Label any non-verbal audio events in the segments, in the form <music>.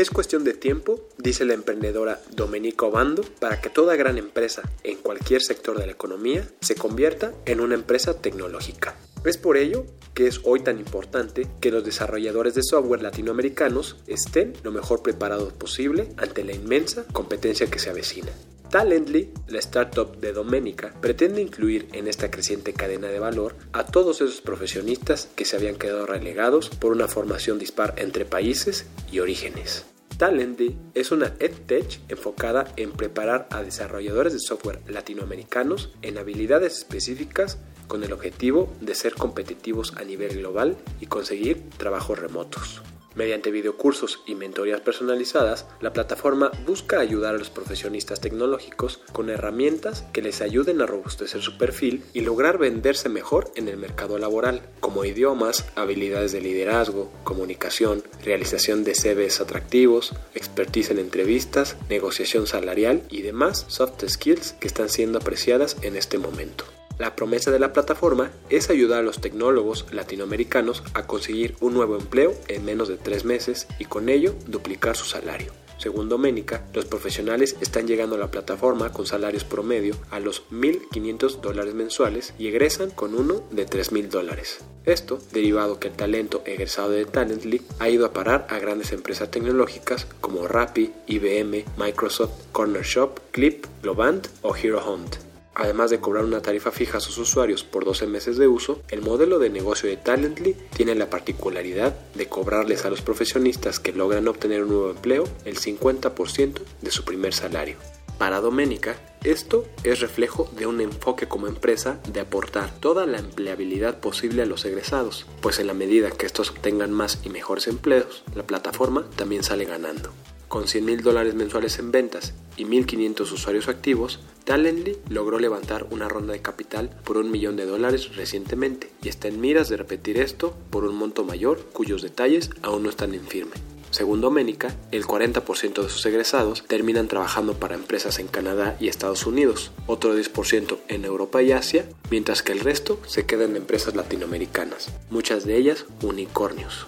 Es cuestión de tiempo, dice la emprendedora Domenico Obando, para que toda gran empresa en cualquier sector de la economía se convierta en una empresa tecnológica. Es por ello que es hoy tan importante que los desarrolladores de software latinoamericanos estén lo mejor preparados posible ante la inmensa competencia que se avecina. Talently, la startup de Doménica, pretende incluir en esta creciente cadena de valor a todos esos profesionistas que se habían quedado relegados por una formación dispar entre países y orígenes. Talently es una EdTech enfocada en preparar a desarrolladores de software latinoamericanos en habilidades específicas con el objetivo de ser competitivos a nivel global y conseguir trabajos remotos. Mediante videocursos y mentorías personalizadas, la plataforma busca ayudar a los profesionistas tecnológicos con herramientas que les ayuden a robustecer su perfil y lograr venderse mejor en el mercado laboral, como idiomas, habilidades de liderazgo, comunicación, realización de CVs atractivos, expertise en entrevistas, negociación salarial y demás soft skills que están siendo apreciadas en este momento. La promesa de la plataforma es ayudar a los tecnólogos latinoamericanos a conseguir un nuevo empleo en menos de tres meses y con ello duplicar su salario. Según Doménica, los profesionales están llegando a la plataforma con salarios promedio a los 1.500 dólares mensuales y egresan con uno de 3.000 dólares. Esto derivado que el talento egresado de Talently ha ido a parar a grandes empresas tecnológicas como Rappi, IBM, Microsoft, Corner Shop, Clip, Globant o Hero Hunt. Además de cobrar una tarifa fija a sus usuarios por 12 meses de uso, el modelo de negocio de Talently tiene la particularidad de cobrarles a los profesionistas que logran obtener un nuevo empleo el 50% de su primer salario. Para Doménica, esto es reflejo de un enfoque como empresa de aportar toda la empleabilidad posible a los egresados, pues en la medida que estos obtengan más y mejores empleos, la plataforma también sale ganando. Con 100 mil dólares mensuales en ventas y 1.500 usuarios activos, Talently logró levantar una ronda de capital por un millón de dólares recientemente y está en miras de repetir esto por un monto mayor cuyos detalles aún no están en firme. Según Doménica, el 40% de sus egresados terminan trabajando para empresas en Canadá y Estados Unidos, otro 10% en Europa y Asia, mientras que el resto se queda en empresas latinoamericanas, muchas de ellas unicornios.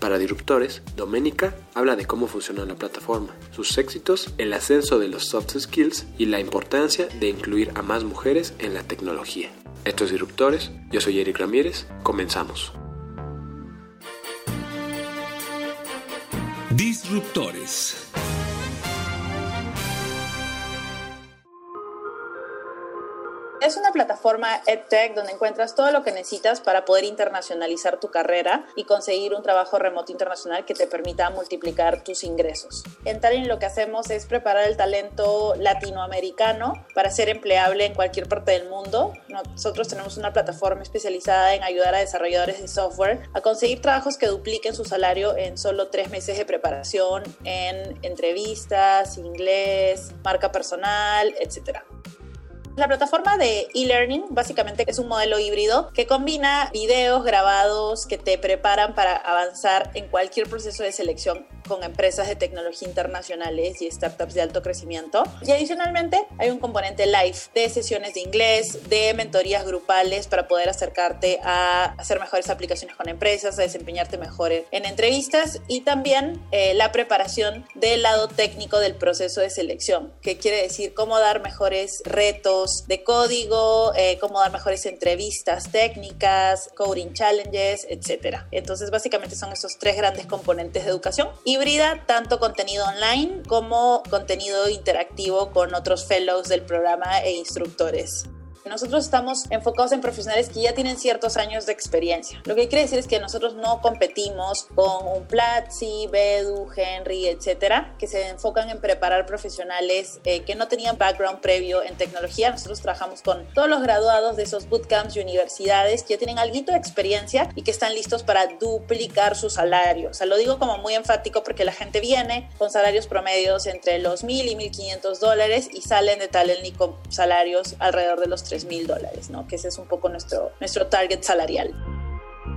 Para Disruptores, Doménica habla de cómo funciona la plataforma, sus éxitos, el ascenso de los soft skills y la importancia de incluir a más mujeres en la tecnología. Esto es Disruptores, yo soy Eric Ramírez, comenzamos. Disruptores. Es una plataforma EdTech donde encuentras todo lo que necesitas para poder internacionalizar tu carrera y conseguir un trabajo remoto internacional que te permita multiplicar tus ingresos. En Talent lo que hacemos es preparar el talento latinoamericano para ser empleable en cualquier parte del mundo. Nosotros tenemos una plataforma especializada en ayudar a desarrolladores de software a conseguir trabajos que dupliquen su salario en solo tres meses de preparación en entrevistas, inglés, marca personal, etc. La plataforma de e-learning básicamente es un modelo híbrido que combina videos grabados que te preparan para avanzar en cualquier proceso de selección con empresas de tecnología internacionales y startups de alto crecimiento. Y adicionalmente hay un componente live de sesiones de inglés, de mentorías grupales para poder acercarte a hacer mejores aplicaciones con empresas, a desempeñarte mejor en entrevistas y también eh, la preparación del lado técnico del proceso de selección, que quiere decir cómo dar mejores retos de código, eh, cómo dar mejores entrevistas técnicas, coding challenges, etc. Entonces básicamente son esos tres grandes componentes de educación híbrida, tanto contenido online como contenido interactivo con otros fellows del programa e instructores. Nosotros estamos enfocados en profesionales que ya tienen ciertos años de experiencia. Lo que quiere decir es que nosotros no competimos con un Platzi, Bedu, Henry, etcétera, que se enfocan en preparar profesionales eh, que no tenían background previo en tecnología. Nosotros trabajamos con todos los graduados de esos bootcamps y universidades que ya tienen algo de experiencia y que están listos para duplicar su salario. O sea, lo digo como muy enfático porque la gente viene con salarios promedios entre los 1.000 y 1.500 dólares y salen de Talently con salarios alrededor de los 3.000 dólares, ¿no? Que ese es un poco nuestro, nuestro target salarial.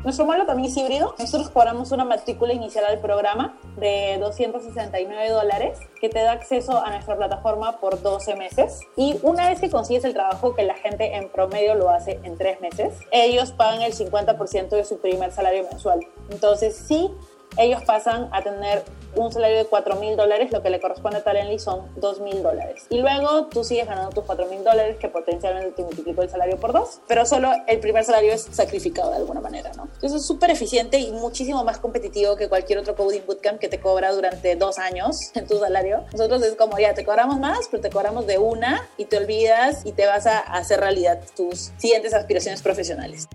Nuestro modelo también es híbrido. Nosotros cobramos una matrícula inicial al programa de 269 dólares que te da acceso a nuestra plataforma por 12 meses. Y una vez que consigues el trabajo, que la gente en promedio lo hace en 3 meses, ellos pagan el 50% de su primer salario mensual. Entonces, sí ellos pasan a tener un salario de 4 mil dólares, lo que le corresponde a Talently son 2 mil dólares. Y luego tú sigues ganando tus 4 mil dólares, que potencialmente te multiplicó el salario por dos, pero solo el primer salario es sacrificado de alguna manera, ¿no? Entonces es súper eficiente y muchísimo más competitivo que cualquier otro coding bootcamp que te cobra durante dos años <laughs> en tu salario. Nosotros es como, ya, te cobramos más, pero te cobramos de una y te olvidas y te vas a hacer realidad tus siguientes aspiraciones profesionales.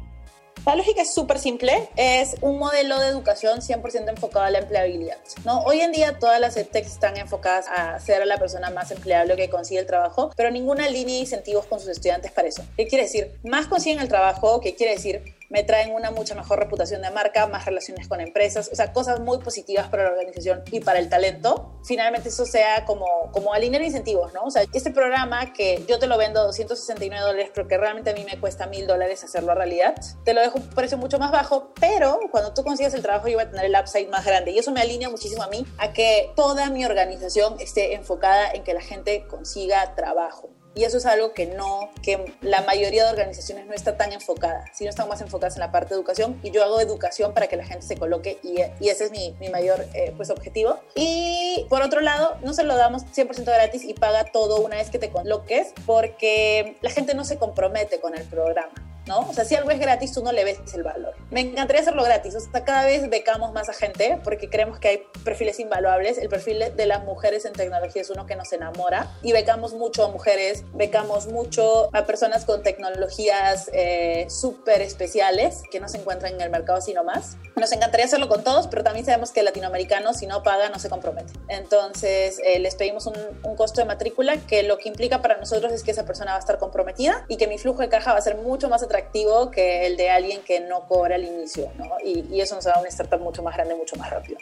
La lógica es súper simple, es un modelo de educación 100% enfocado a la empleabilidad. ¿no? Hoy en día todas las EdTechs están enfocadas a ser la persona más empleable que consigue el trabajo, pero ninguna línea de incentivos con sus estudiantes para eso. ¿Qué quiere decir? Más consiguen el trabajo, ¿qué quiere decir? Me traen una mucha mejor reputación de marca, más relaciones con empresas, o sea, cosas muy positivas para la organización y para el talento. Finalmente eso sea como, como alinear incentivos, ¿no? O sea, este programa que yo te lo vendo a 269 dólares porque realmente a mí me cuesta mil dólares hacerlo realidad, te lo dejo a un precio mucho más bajo, pero cuando tú consigas el trabajo yo voy a tener el upside más grande y eso me alinea muchísimo a mí a que toda mi organización esté enfocada en que la gente consiga trabajo. Y eso es algo que no, que la mayoría de organizaciones no está tan enfocada, sino están más enfocadas en la parte de educación. Y yo hago educación para que la gente se coloque y, y ese es mi, mi mayor eh, pues, objetivo. Y por otro lado, no se lo damos 100% gratis y paga todo una vez que te coloques porque la gente no se compromete con el programa. ¿No? O sea, si algo es gratis, tú no le ves el valor. Me encantaría hacerlo gratis, o sea, cada vez becamos más a gente porque creemos que hay perfiles invaluables. El perfil de las mujeres en tecnología es uno que nos enamora y becamos mucho a mujeres, becamos mucho a personas con tecnologías eh, súper especiales que no se encuentran en el mercado sino más. Nos encantaría hacerlo con todos, pero también sabemos que el latinoamericano, si no paga, no se compromete. Entonces, eh, les pedimos un, un costo de matrícula que lo que implica para nosotros es que esa persona va a estar comprometida y que mi flujo de caja va a ser mucho más atractivo atractivo que el de alguien que no cobra al inicio, ¿no? Y, y eso nos da una startup mucho más grande, mucho más rápido.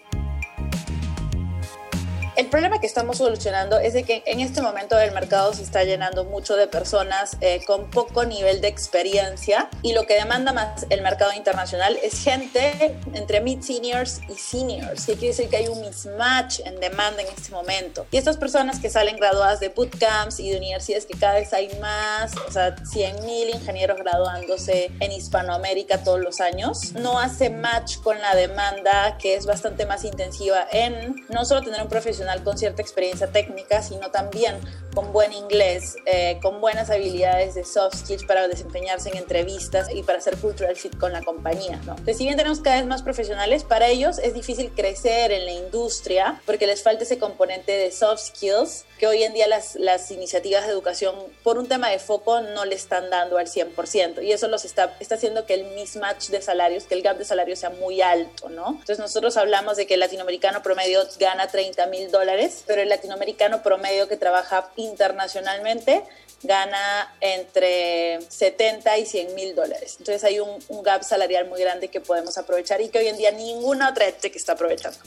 El problema que estamos solucionando es de que en este momento el mercado se está llenando mucho de personas eh, con poco nivel de experiencia y lo que demanda más el mercado internacional es gente entre mid-seniors y seniors, que quiere decir que hay un mismatch en demanda en este momento. Y estas personas que salen graduadas de bootcamps y de universidades que cada vez hay más, o sea, 100 mil ingenieros graduándose en Hispanoamérica todos los años, no hace match con la demanda que es bastante más intensiva en no solo tener un profesional, con cierta experiencia técnica, sino también con buen inglés, eh, con buenas habilidades de soft skills para desempeñarse en entrevistas y para hacer cultural fit con la compañía. ¿no? Entonces, si bien tenemos cada vez más profesionales, para ellos es difícil crecer en la industria porque les falta ese componente de soft skills que hoy en día las, las iniciativas de educación por un tema de foco no le están dando al 100% y eso los está, está haciendo que el mismatch de salarios, que el gap de salarios sea muy alto, ¿no? Entonces nosotros hablamos de que el latinoamericano promedio gana 30 mil dólares, pero el latinoamericano promedio que trabaja internacionalmente gana entre 70 y 100 mil dólares. Entonces hay un, un, gap salarial muy grande que podemos aprovechar y que hoy en día ninguna otra que está aprovechando.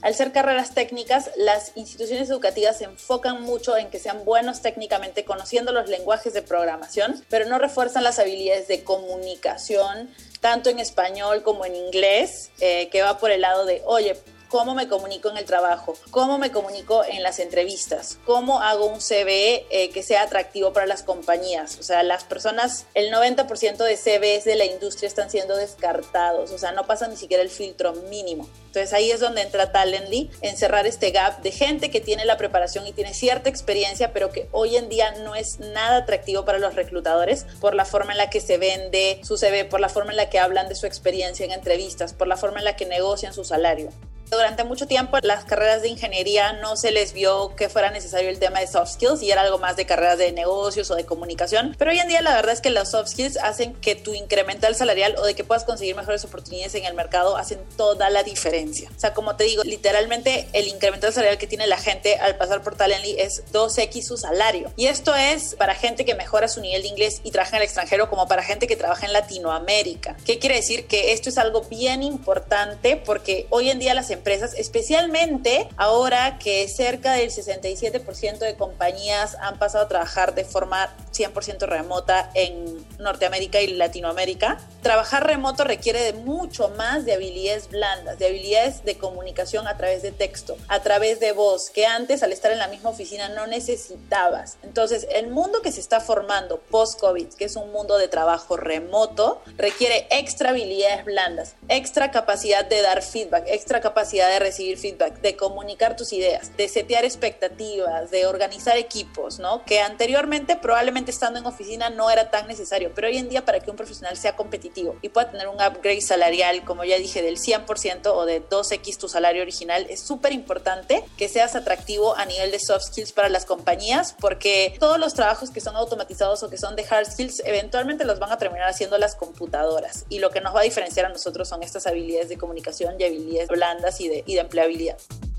Al ser carreras técnicas, las instituciones educativas se enfocan mucho en que sean buenos técnicamente conociendo los lenguajes de programación, pero no refuerzan las habilidades de comunicación, tanto en español como en inglés, eh, que va por el lado de, oye, cómo me comunico en el trabajo, cómo me comunico en las entrevistas, cómo hago un CV eh, que sea atractivo para las compañías. O sea, las personas, el 90% de CVs de la industria están siendo descartados, o sea, no pasan ni siquiera el filtro mínimo. Entonces ahí es donde entra Talently, en cerrar este gap de gente que tiene la preparación y tiene cierta experiencia, pero que hoy en día no es nada atractivo para los reclutadores por la forma en la que se vende su CV, por la forma en la que hablan de su experiencia en entrevistas, por la forma en la que negocian su salario. Durante mucho tiempo las carreras de ingeniería no se les vio que fuera necesario el tema de soft skills y era algo más de carreras de negocios o de comunicación. Pero hoy en día la verdad es que los soft skills hacen que tu incremental salarial o de que puedas conseguir mejores oportunidades en el mercado hacen toda la diferencia. O sea, como te digo, literalmente el incremental salarial que tiene la gente al pasar por Talently es 2x su salario. Y esto es para gente que mejora su nivel de inglés y trabaja en el extranjero como para gente que trabaja en Latinoamérica. ¿Qué quiere decir? Que esto es algo bien importante porque hoy en día las empresas, especialmente ahora que cerca del 67% de compañías han pasado a trabajar de forma 100% remota en Norteamérica y Latinoamérica, trabajar remoto requiere de mucho más de habilidades blandas, de habilidades de comunicación a través de texto, a través de voz, que antes al estar en la misma oficina no necesitabas. Entonces, el mundo que se está formando post-COVID, que es un mundo de trabajo remoto, requiere extra habilidades blandas, extra capacidad de dar feedback, extra capacidad de recibir feedback, de comunicar tus ideas, de setear expectativas, de organizar equipos, ¿no? Que anteriormente probablemente estando en oficina no era tan necesario, pero hoy en día para que un profesional sea competitivo y pueda tener un upgrade salarial, como ya dije, del 100% o de 2x tu salario original, es súper importante que seas atractivo a nivel de soft skills para las compañías, porque todos los trabajos que son automatizados o que son de hard skills, eventualmente los van a terminar haciendo las computadoras. Y lo que nos va a diferenciar a nosotros son estas habilidades de comunicación y habilidades blandas y de, y de empleabilidad.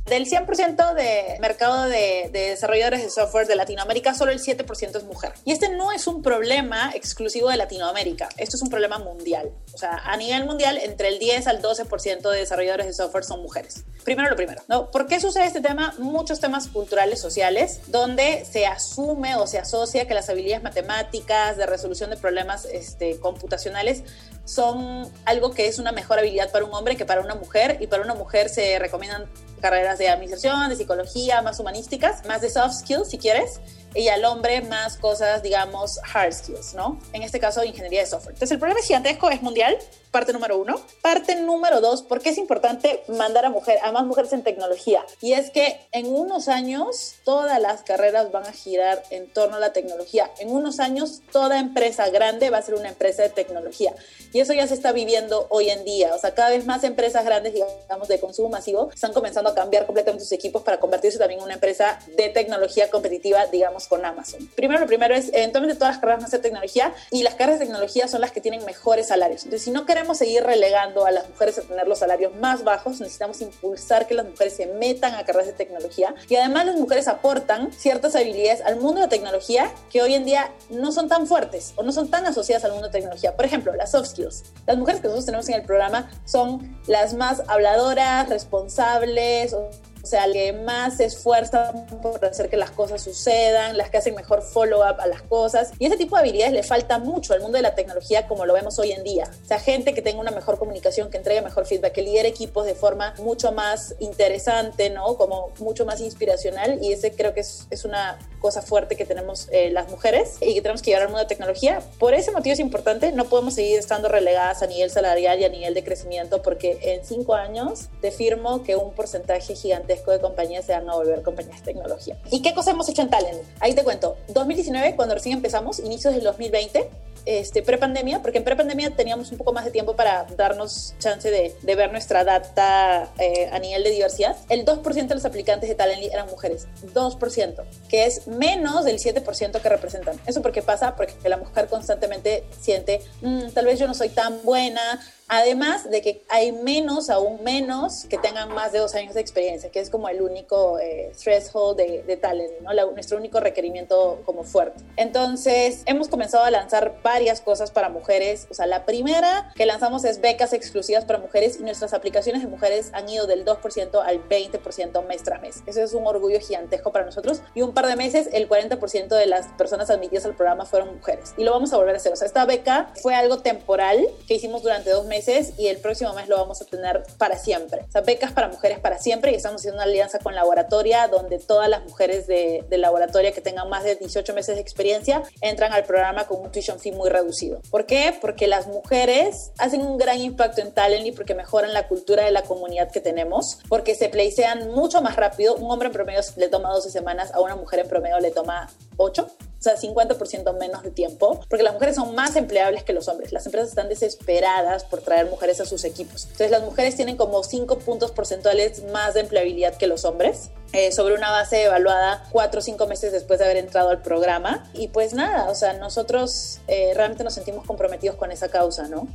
Del 100% de mercado de, desarrolladores de software de Latinoamérica, solo el 7% es mujer. Y este no es un problema exclusivo de Latinoamérica, esto es un problema mundial. O sea, a nivel mundial, entre el 10 al 12% de desarrolladores de software son mujeres. Primero lo primero, ¿no? ¿Por qué sucede este tema? Muchos temas culturales, sociales, donde se asume o se asocia que las habilidades matemáticas, de resolución de problemas este, computacionales, son algo que es una mejor habilidad para un hombre que para una mujer, y para una mujer se recomiendan carreras de administración, de psicología, más humanísticas, más de soft skills si quieres, y al hombre más cosas, digamos, hard skills, ¿no? En este caso, ingeniería de software. Entonces, el problema es gigantesco, es mundial, parte número uno. Parte número dos, ¿por qué es importante mandar a, mujer, a más mujeres en tecnología? Y es que en unos años todas las carreras van a girar en torno a la tecnología. En unos años toda empresa grande va a ser una empresa de tecnología. Y eso ya se está viviendo hoy en día. O sea, cada vez más empresas grandes, digamos, de consumo masivo, están comenzando a cambiar completamente sus equipos para convertirse también en una empresa de tecnología competitiva, digamos, con Amazon. Primero, lo primero es, eventualmente todas las carreras van a ser tecnología y las carreras de tecnología son las que tienen mejores salarios. Entonces, si no queremos seguir relegando a las mujeres a tener los salarios más bajos, necesitamos impulsar que las mujeres se metan a carreras de tecnología y además las mujeres aportan ciertas habilidades al mundo de tecnología que hoy en día no son tan fuertes o no son tan asociadas al mundo de tecnología. Por ejemplo, las soft skills. Las mujeres que nosotros tenemos en el programa son las más habladoras, responsables, o sea, que más se esfuerzan por hacer que las cosas sucedan, las que hacen mejor follow-up a las cosas. Y ese tipo de habilidades le falta mucho al mundo de la tecnología como lo vemos hoy en día. O sea, gente que tenga una mejor comunicación, que entregue mejor feedback, que lidere equipos de forma mucho más interesante, ¿no? Como mucho más inspiracional. Y ese creo que es, es una cosa fuerte que tenemos eh, las mujeres y que tenemos que llevar al mundo de tecnología. Por ese motivo es importante, no podemos seguir estando relegadas a nivel salarial y a nivel de crecimiento porque en cinco años te firmo que un porcentaje de compañías se van a volver compañías de tecnología. ¿Y qué cosa hemos hecho en Talent? Ahí te cuento. 2019, cuando recién empezamos, inicios del 2020, este, prepandemia, porque en prepandemia teníamos un poco más de tiempo para darnos chance de, de ver nuestra data eh, a nivel de diversidad. El 2% de los aplicantes de Talently eran mujeres, 2%, que es menos del 7% que representan. ¿Eso por qué pasa? Porque la mujer constantemente siente, mm, tal vez yo no soy tan buena, Además de que hay menos, aún menos, que tengan más de dos años de experiencia, que es como el único eh, threshold de, de talent, ¿no? nuestro único requerimiento como fuerte. Entonces, hemos comenzado a lanzar varias cosas para mujeres. O sea, la primera que lanzamos es becas exclusivas para mujeres y nuestras aplicaciones de mujeres han ido del 2% al 20% mes tras mes. Eso es un orgullo gigantesco para nosotros. Y un par de meses, el 40% de las personas admitidas al programa fueron mujeres. Y lo vamos a volver a hacer. O sea, esta beca fue algo temporal que hicimos durante dos meses y el próximo mes lo vamos a tener para siempre. O becas para mujeres para siempre y estamos haciendo una alianza con Laboratoria donde todas las mujeres de, de Laboratoria que tengan más de 18 meses de experiencia entran al programa con un tuition fee muy reducido. ¿Por qué? Porque las mujeres hacen un gran impacto en Talently porque mejoran la cultura de la comunidad que tenemos, porque se placean mucho más rápido. Un hombre en promedio le toma 12 semanas, a una mujer en promedio le toma 8 o sea, 50% menos de tiempo, porque las mujeres son más empleables que los hombres. Las empresas están desesperadas por traer mujeres a sus equipos. Entonces, las mujeres tienen como 5 puntos porcentuales más de empleabilidad que los hombres. Eh, sobre una base evaluada cuatro o cinco meses después de haber entrado al programa. Y pues nada, o sea, nosotros eh, realmente nos sentimos comprometidos con esa causa, ¿no?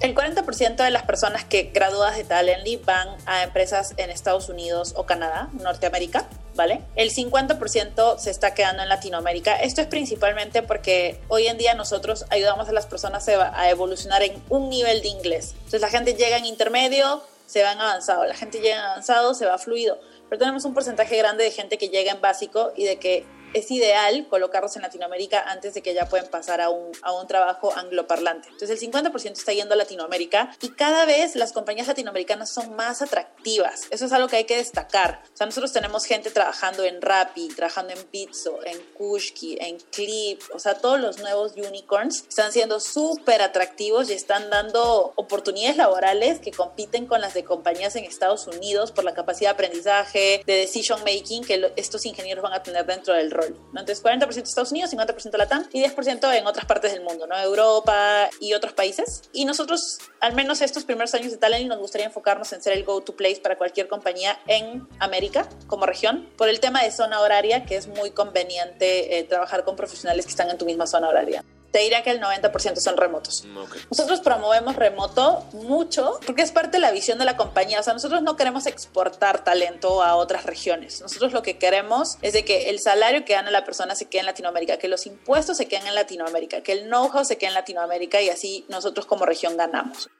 El 40% de las personas que graduadas de Talently van a empresas en Estados Unidos o Canadá, Norteamérica, ¿vale? El 50% se está quedando en Latinoamérica. Esto es principalmente porque hoy en día nosotros ayudamos a las personas a evolucionar en un nivel de inglés. Entonces la gente llega en intermedio, se va en avanzado, la gente llega en avanzado, se va fluido, pero tenemos un porcentaje grande de gente que llega en básico y de que es ideal colocarlos en Latinoamérica antes de que ya puedan pasar a un, a un trabajo angloparlante. Entonces el 50% está yendo a Latinoamérica y cada vez las compañías latinoamericanas son más atractivas. Eso es algo que hay que destacar. O sea, nosotros tenemos gente trabajando en Rappi, trabajando en Pizzo, en Kushki, en Clip, o sea, todos los nuevos unicorns están siendo súper atractivos y están dando oportunidades laborales que compiten con las de compañías en Estados Unidos por la capacidad de aprendizaje, de decision making que estos ingenieros van a tener dentro del rol. Entonces, 40% Estados Unidos, 50% Latam y 10% en otras partes del mundo, ¿no? Europa y otros países. Y nosotros, al menos estos primeros años de Talent, nos gustaría enfocarnos en ser el go-to place para cualquier compañía en América como región, por el tema de zona horaria, que es muy conveniente eh, trabajar con profesionales que están en tu misma zona horaria te diría que el 90% son remotos. Mm, nosotros promovemos remoto mucho porque es parte de la visión de la compañía. O sea, nosotros no queremos exportar talento a otras regiones. Nosotros lo que queremos es de que el salario que gana la persona se quede en Latinoamérica, que los impuestos se queden en Latinoamérica, que el know-how se quede en Latinoamérica y así nosotros como región ganamos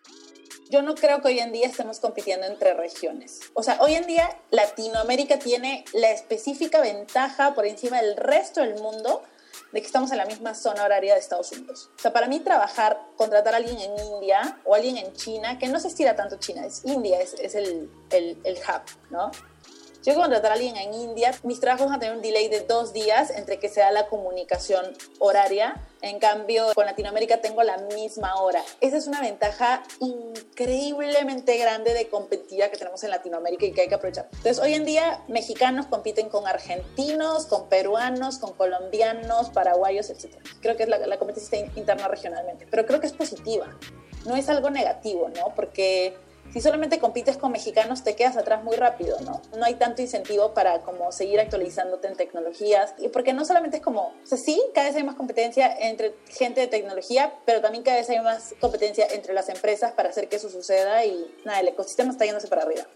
yo no creo que hoy en día estemos compitiendo entre regiones. O sea, hoy en día Latinoamérica tiene la específica ventaja por encima del resto del mundo de que estamos en la misma zona horaria de Estados Unidos. O sea, para mí trabajar, contratar a alguien en India o alguien en China, que no se estira tanto China, es India, es, es el, el, el hub, ¿no? Yo contratar a alguien en India, mis trabajos van a tener un delay de dos días entre que sea la comunicación horaria. En cambio, con Latinoamérica tengo la misma hora. Esa es una ventaja increíblemente grande de competitiva que tenemos en Latinoamérica y que hay que aprovechar. Entonces, hoy en día, mexicanos compiten con argentinos, con peruanos, con colombianos, paraguayos, etc. Creo que es la, la competencia interna regionalmente, pero creo que es positiva. No es algo negativo, ¿no? Porque si solamente compites con mexicanos te quedas atrás muy rápido, ¿no? No hay tanto incentivo para como seguir actualizándote en tecnologías y porque no solamente es como, o sea, sí, cada vez hay más competencia entre gente de tecnología, pero también cada vez hay más competencia entre las empresas para hacer que eso suceda y nada, el ecosistema está yéndose para arriba.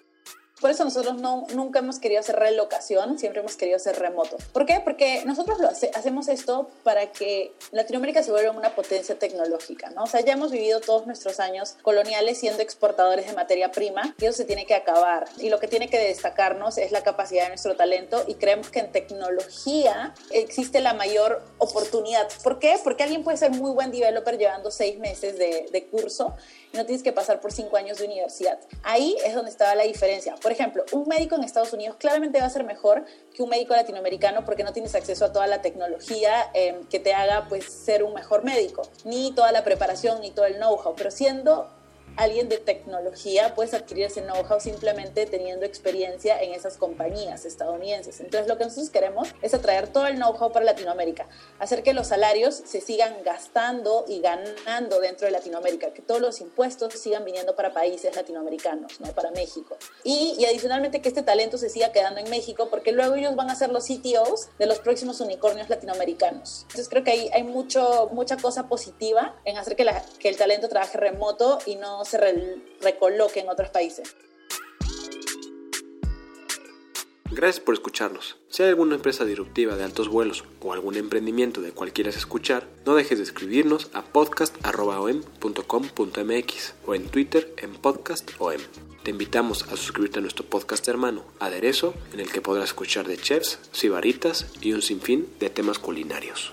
Por eso nosotros no, nunca hemos querido hacer relocación, siempre hemos querido hacer remoto. ¿Por qué? Porque nosotros lo hacemos esto para que Latinoamérica se vuelva una potencia tecnológica, ¿no? O sea, ya hemos vivido todos nuestros años coloniales siendo exportadores de materia prima y eso se tiene que acabar. Y lo que tiene que destacarnos es la capacidad de nuestro talento y creemos que en tecnología existe la mayor oportunidad. ¿Por qué? Porque alguien puede ser muy buen developer llevando seis meses de, de curso no tienes que pasar por cinco años de universidad. Ahí es donde estaba la diferencia por ejemplo, un médico en Estados Unidos claramente va a ser mejor que un médico latinoamericano porque no tienes acceso a toda la tecnología em, que te haga pues ser un mejor médico, ni toda la preparación ni todo el know-how, pero siendo alguien de tecnología puedes adquirir ese know-how simplemente teniendo experiencia en esas compañías estadounidenses. Entonces lo que nosotros queremos es atraer todo el know-how para Latinoamérica, hacer que los salarios se sigan gastando y ganando dentro de Latinoamérica, que todos los impuestos sigan viniendo para países latinoamericanos, no para México. Y, adicionalmente que este talento se siga quedando en México porque luego ellos van a ser los CTOs de los próximos unicornios latinoamericanos. Entonces creo que hay, hay mucho, mucha cosa positiva en hacer que, la, que el talento trabaje remoto y no se recoloque en otros países. Gracias por escucharnos. Si hay alguna empresa disruptiva de altos vuelos o algún emprendimiento de cual quieras escuchar, no dejes de escribirnos a podcast.om.com.mx o en Twitter en podcastom. Te invitamos a suscribirte a nuestro podcast hermano, Aderezo, en el que podrás escuchar de chefs, sibaritas y un sinfín de temas culinarios.